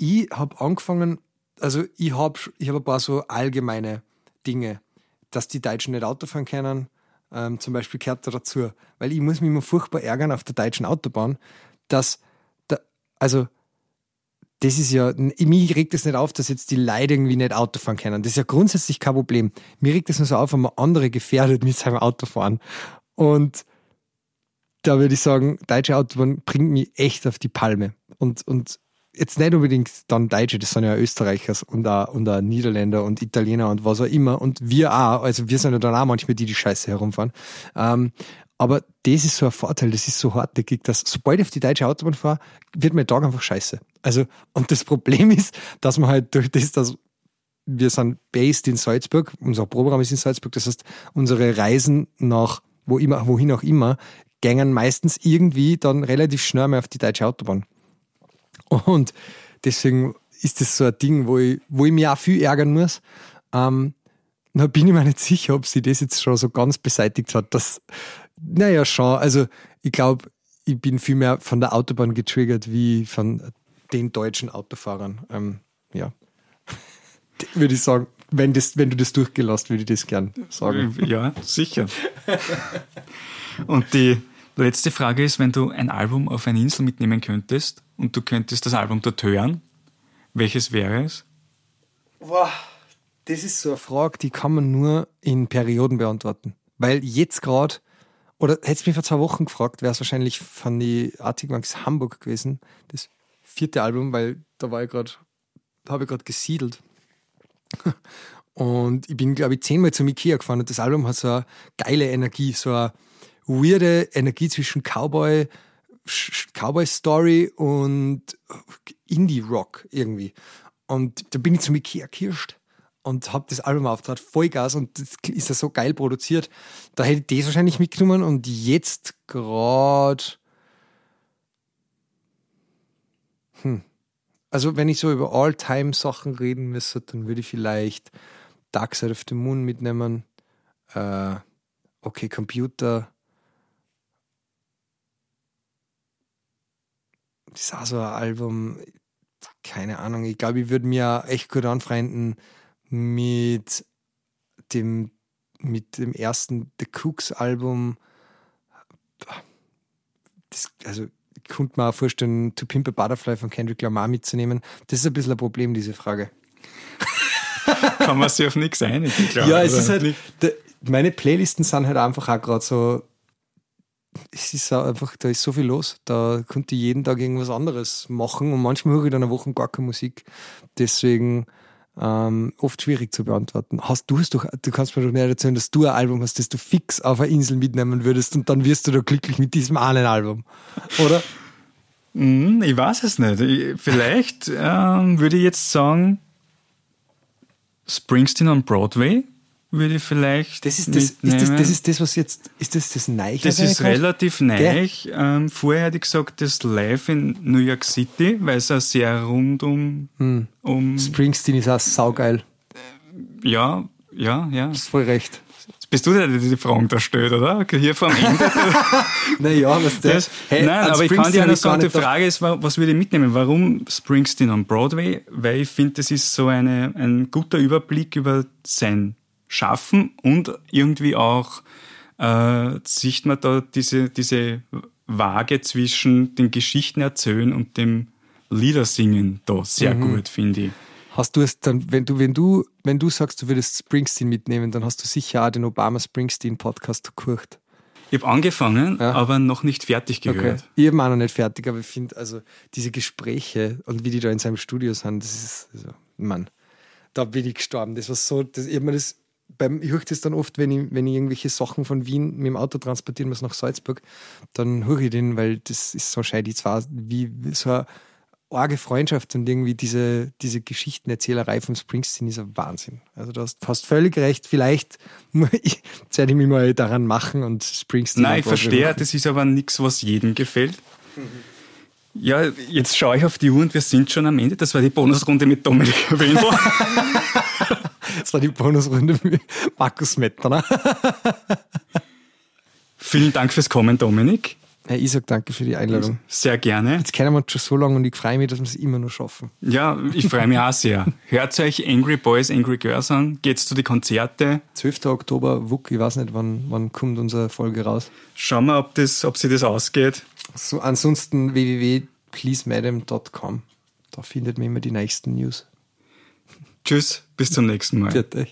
Ich habe angefangen, also ich habe ich hab ein paar so allgemeine Dinge, dass die Deutschen nicht Auto fahren können, ähm, zum Beispiel gehört da dazu. Weil ich muss mich immer furchtbar ärgern auf der deutschen Autobahn, dass, da, also das ist ja, mich regt es nicht auf, dass jetzt die Leute irgendwie nicht Auto fahren können. Das ist ja grundsätzlich kein Problem. Mir regt es nur so auf, wenn man andere gefährdet mit seinem Auto fahren. Und da würde ich sagen, deutsche Autobahn bringt mich echt auf die Palme. Und, und jetzt nicht unbedingt dann Deutsche, das sind ja Österreicher und auch, und auch Niederländer und Italiener und was auch immer. Und wir auch, also wir sind ja dann auch manchmal die, die Scheiße herumfahren. Ähm, aber das ist so ein Vorteil, das ist so hartnäckig, dass sobald ich auf die deutsche Autobahn fahre, wird mein Tag einfach scheiße. Also, und das Problem ist, dass man halt durch das, dass wir sind based in Salzburg, unser Proberaum ist in Salzburg, das heißt, unsere Reisen nach wo immer, wohin auch immer, gängen meistens irgendwie dann relativ schnell mal auf die deutsche Autobahn. Und deswegen ist das so ein Ding, wo ich, wo ich mich auch viel ärgern muss. Ähm, da bin ich mir nicht sicher, ob sie das jetzt schon so ganz beseitigt hat. Das, naja, schon. Also ich glaube, ich bin viel mehr von der Autobahn getriggert wie von den deutschen Autofahrern. Ähm, ja. würde ich sagen, wenn, das, wenn du das durchgelassen, würde ich das gern sagen. Ja, sicher. Und die letzte Frage ist, wenn du ein Album auf eine Insel mitnehmen könntest, und du könntest das Album dort hören, welches wäre es Wow, das ist so eine Frage, die kann man nur in Perioden beantworten. Weil jetzt gerade, oder hättest du mich vor zwei Wochen gefragt, wäre es wahrscheinlich von die Arctic Monkeys Hamburg gewesen, das vierte Album, weil da war ich gerade, habe ich gerade gesiedelt. Und ich bin, glaube ich, zehnmal zum Ikea gefahren und das Album hat so eine geile Energie, so eine weirde Energie zwischen Cowboy, Cowboy-Story und Indie-Rock irgendwie. Und da bin ich zum Ikea gekirscht und habe das Album auftrat, Vollgas und das ist ja so geil produziert. Da hätte ich das wahrscheinlich mitgenommen und jetzt gerade. Hm. Also, wenn ich so über All-Time-Sachen reden müsste, dann würde ich vielleicht Dark Side of the Moon mitnehmen. Äh, okay, Computer. Das ist auch so ein Album, keine Ahnung, ich glaube, ich würde mir echt gut anfreunden mit dem, mit dem ersten The Cooks Album. Das, also, ich könnte mir auch vorstellen, To Pimp a Butterfly von Kendrick Lamar mitzunehmen. Das ist ein bisschen ein Problem, diese Frage. Kann man sich auf nichts einigen, Ja, es ist halt, meine Playlisten sind halt einfach auch gerade so, es ist einfach, da ist so viel los. Da konnte ich jeden Tag irgendwas anderes machen und manchmal höre ich dann eine Woche gar keine Musik. Deswegen ähm, oft schwierig zu beantworten. Hast du es doch, du kannst mir doch nicht erzählen, dass du ein Album hast, das du fix auf eine Insel mitnehmen würdest und dann wirst du da glücklich mit diesem einen Album, oder? Hm, ich weiß es nicht. Ich, vielleicht ähm, würde ich jetzt sagen, Springsteen on Broadway würde ich vielleicht. Das ist das, ist das, das, ist das, was jetzt, ist das das Neiche? Das ist relativ neich. Ähm, vorher hätte ich gesagt, das Live in New York City, weil es auch sehr rund um, hm. um. Springsteen ist auch saugeil. Ja, ja, ja. Du hast voll recht. Bist du der, der die Fragen da stellt, oder? Hier vor dem Ende. naja, was das? Hey, Nein, aber ich kann dir nur sagen, die Frage ist, was würde ich mitnehmen? Warum Springsteen on Broadway? Weil ich finde, das ist so eine, ein guter Überblick über sein Schaffen und irgendwie auch äh, sieht man da diese, diese Waage zwischen den Geschichten erzählen und dem Liedersingen da sehr mhm. gut, finde ich. Hast du es dann, wenn du, wenn du, wenn du sagst, du würdest Springsteen mitnehmen, dann hast du sicher auch den Obama Springsteen Podcast gekocht. Ich habe angefangen, ja. aber noch nicht fertig gehört. Okay. Ich habe auch noch nicht fertig, aber ich finde, also diese Gespräche und wie die da in seinem Studio sind, das ist, also, Mann, da bin ich gestorben. Das war so, das, ich habe das beim, ich höre das dann oft, wenn ich, wenn ich irgendwelche Sachen von Wien mit dem Auto transportieren muss nach Salzburg, dann höre ich den, weil das ist so scheiße. Zwar wie so eine arge Freundschaft und irgendwie diese, diese Geschichtenerzählerei von Springsteen ist ein Wahnsinn. Also du hast fast völlig recht. Vielleicht werde ich mich mal daran machen und Springsteen. Nein, ich verstehe, das ist aber nichts, was jedem gefällt. Mhm. Ja, jetzt schaue ich auf die Uhr und wir sind schon am Ende. Das war die Bonusrunde mit Dominik Wendel. das war die Bonusrunde mit Markus Mettner. Vielen Dank fürs Kommen, Dominik. Ja, ich sage danke für die Einladung. Sehr gerne. Jetzt kennen wir uns schon so lange und ich freue mich, dass wir es immer noch schaffen. Ja, ich freue mich auch sehr. Hört euch Angry Boys, Angry Girls an. Geht's zu den Konzerte. 12. Oktober, WUK, ich weiß nicht, wann, wann kommt unsere Folge raus. Schauen wir, ob, das, ob sich das ausgeht. So, ansonsten www.pleasemadam.com. Da findet man immer die nächsten News. Tschüss, bis zum nächsten Mal. Bitte.